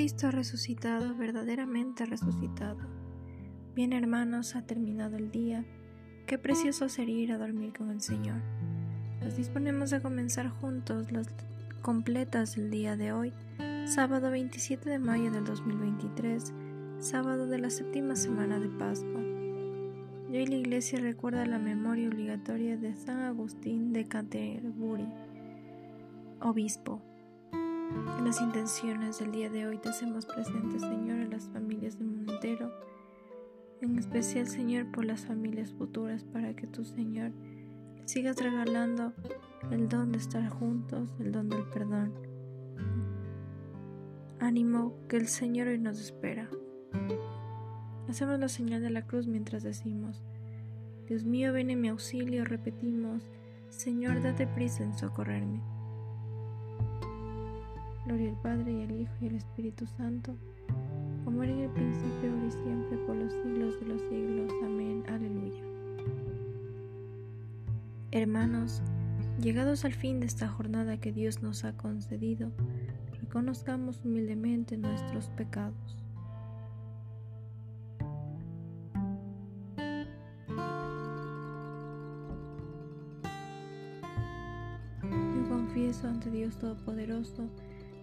Cristo resucitado, verdaderamente resucitado. Bien hermanos, ha terminado el día. Qué precioso sería ir a dormir con el Señor. Nos disponemos a comenzar juntos las completas del día de hoy, sábado 27 de mayo del 2023, sábado de la séptima semana de Pascua. Hoy la Iglesia recuerda la memoria obligatoria de San Agustín de Canterbury, obispo. En las intenciones del día de hoy te hacemos presentes, Señor, a las familias del mundo entero, en especial, Señor, por las familias futuras, para que tú, Señor, sigas regalando el don de estar juntos, el don del perdón. Ánimo que el Señor hoy nos espera. Hacemos la señal de la cruz mientras decimos, Dios mío, ven en mi auxilio, repetimos, Señor, date prisa en socorrerme. Gloria al Padre y al Hijo y al Espíritu Santo, como era en el principio, ahora y siempre, por los siglos de los siglos. Amén. Aleluya. Hermanos, llegados al fin de esta jornada que Dios nos ha concedido, reconozcamos humildemente nuestros pecados. Yo confieso ante Dios Todopoderoso,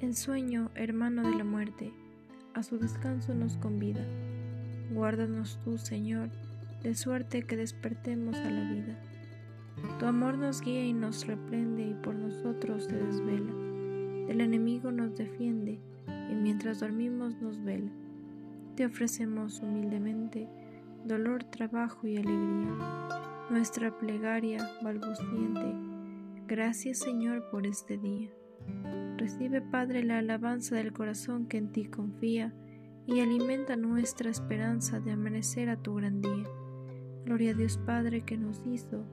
El sueño, hermano de la muerte, a su descanso nos convida. Guárdanos tú, Señor, de suerte que despertemos a la vida. Tu amor nos guía y nos reprende y por nosotros se desvela. El enemigo nos defiende y mientras dormimos nos vela. Te ofrecemos humildemente dolor, trabajo y alegría. Nuestra plegaria balbuciente. Gracias Señor por este día. Recibe, Padre, la alabanza del corazón que en ti confía y alimenta nuestra esperanza de amanecer a tu gran día. Gloria a Dios Padre que nos hizo,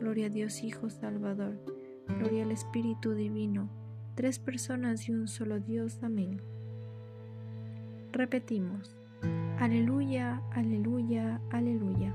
gloria a Dios Hijo Salvador, gloria al Espíritu Divino, tres personas y un solo Dios. Amén. Repetimos, aleluya, aleluya, aleluya.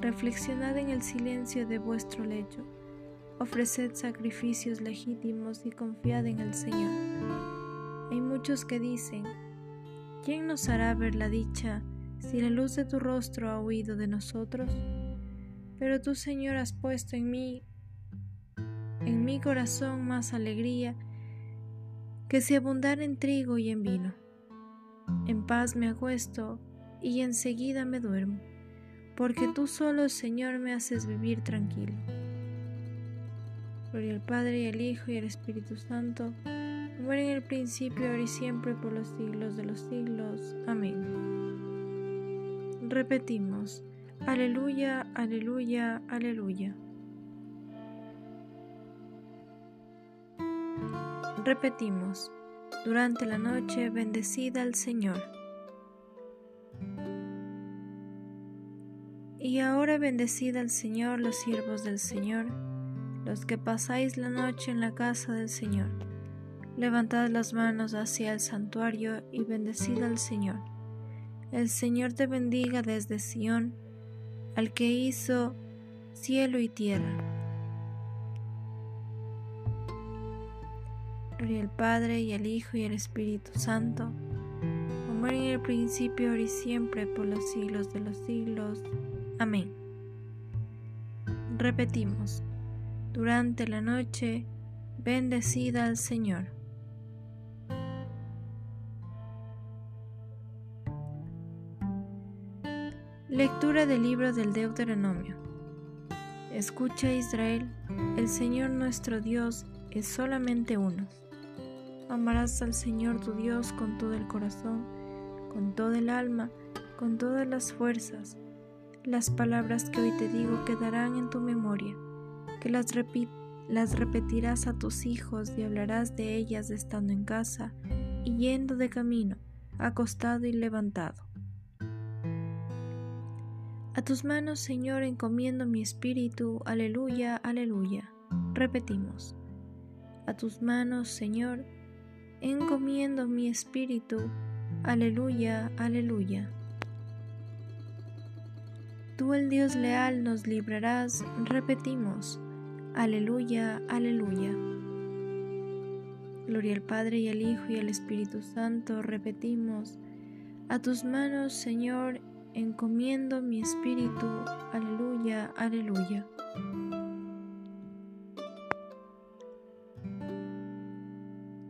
reflexionad en el silencio de vuestro lecho ofreced sacrificios legítimos y confiad en el Señor. Hay muchos que dicen, ¿quién nos hará ver la dicha si la luz de tu rostro ha huido de nosotros? Pero tú, Señor, has puesto en mí, en mi corazón más alegría que si abundar en trigo y en vino. En paz me acuesto y enseguida me duermo, porque tú solo, Señor, me haces vivir tranquilo. Gloria al Padre y al Hijo y al Espíritu Santo, como en el principio, ahora y siempre, por los siglos de los siglos. Amén. Repetimos, aleluya, aleluya, aleluya. Repetimos, durante la noche bendecida al Señor. Y ahora bendecida al Señor los siervos del Señor los que pasáis la noche en la casa del Señor. Levantad las manos hacia el santuario y bendecid al Señor. El Señor te bendiga desde Sión, al que hizo cielo y tierra. Gloria al Padre y al Hijo y al Espíritu Santo, como en el principio, ahora y siempre, por los siglos de los siglos. Amén. Repetimos durante la noche, Bendecida al Señor. Lectura del libro del Deuteronomio. Escucha Israel, el Señor nuestro Dios es solamente uno. Amarás al Señor tu Dios con todo el corazón, con todo el alma, con todas las fuerzas. Las palabras que hoy te digo quedarán en tu memoria, que las, las repetirás a tus hijos y hablarás de ellas estando en casa y yendo de camino, acostado y levantado. A tus manos, Señor, encomiendo mi espíritu, aleluya, aleluya. Repetimos. A tus manos, Señor, encomiendo mi espíritu, aleluya, aleluya. Tú el Dios leal nos librarás, repetimos, aleluya, aleluya. Gloria al Padre y al Hijo y al Espíritu Santo, repetimos, a tus manos, Señor, encomiendo mi espíritu, aleluya, aleluya.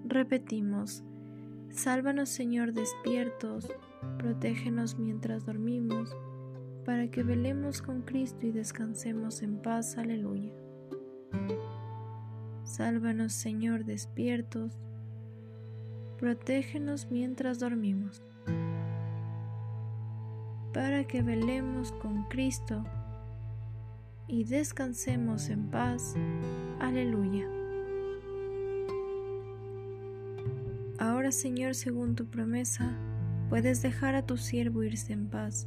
Repetimos, sálvanos Señor despiertos, protégenos mientras dormimos para que velemos con Cristo y descansemos en paz. Aleluya. Sálvanos, Señor, despiertos. Protégenos mientras dormimos, para que velemos con Cristo y descansemos en paz. Aleluya. Ahora, Señor, según tu promesa, puedes dejar a tu siervo irse en paz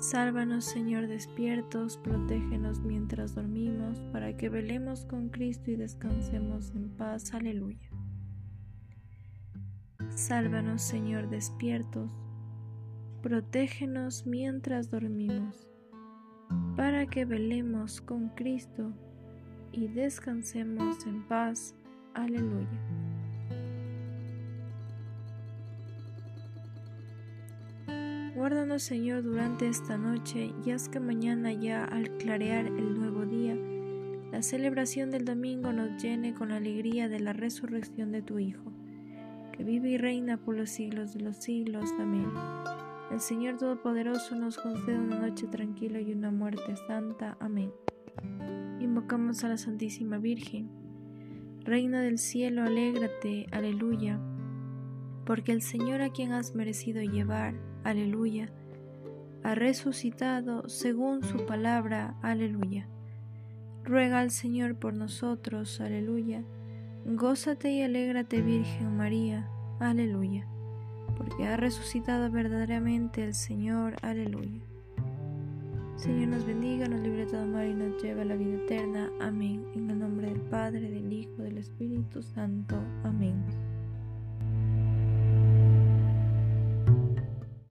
Sálvanos, Señor, despiertos, protégenos mientras dormimos, para que velemos con Cristo y descansemos en paz. Aleluya. Sálvanos, Señor, despiertos, protégenos mientras dormimos, para que velemos con Cristo y descansemos en paz. Aleluya. Guárdanos, Señor, durante esta noche y haz que mañana ya al clarear el nuevo día, la celebración del domingo nos llene con la alegría de la resurrección de tu Hijo, que vive y reina por los siglos de los siglos. Amén. El Señor Todopoderoso nos concede una noche tranquila y una muerte santa. Amén. Invocamos a la Santísima Virgen. Reina del cielo, alégrate, aleluya, porque el Señor a quien has merecido llevar, aleluya. Ha resucitado según su palabra, aleluya. Ruega al Señor por nosotros, aleluya. Gózate y alégrate, Virgen María, aleluya. Porque ha resucitado verdaderamente el Señor, aleluya. Señor nos bendiga, nos libre de todo mal y nos lleva a la vida eterna. Amén. En el nombre del Padre, del Hijo, del Espíritu Santo. Amén.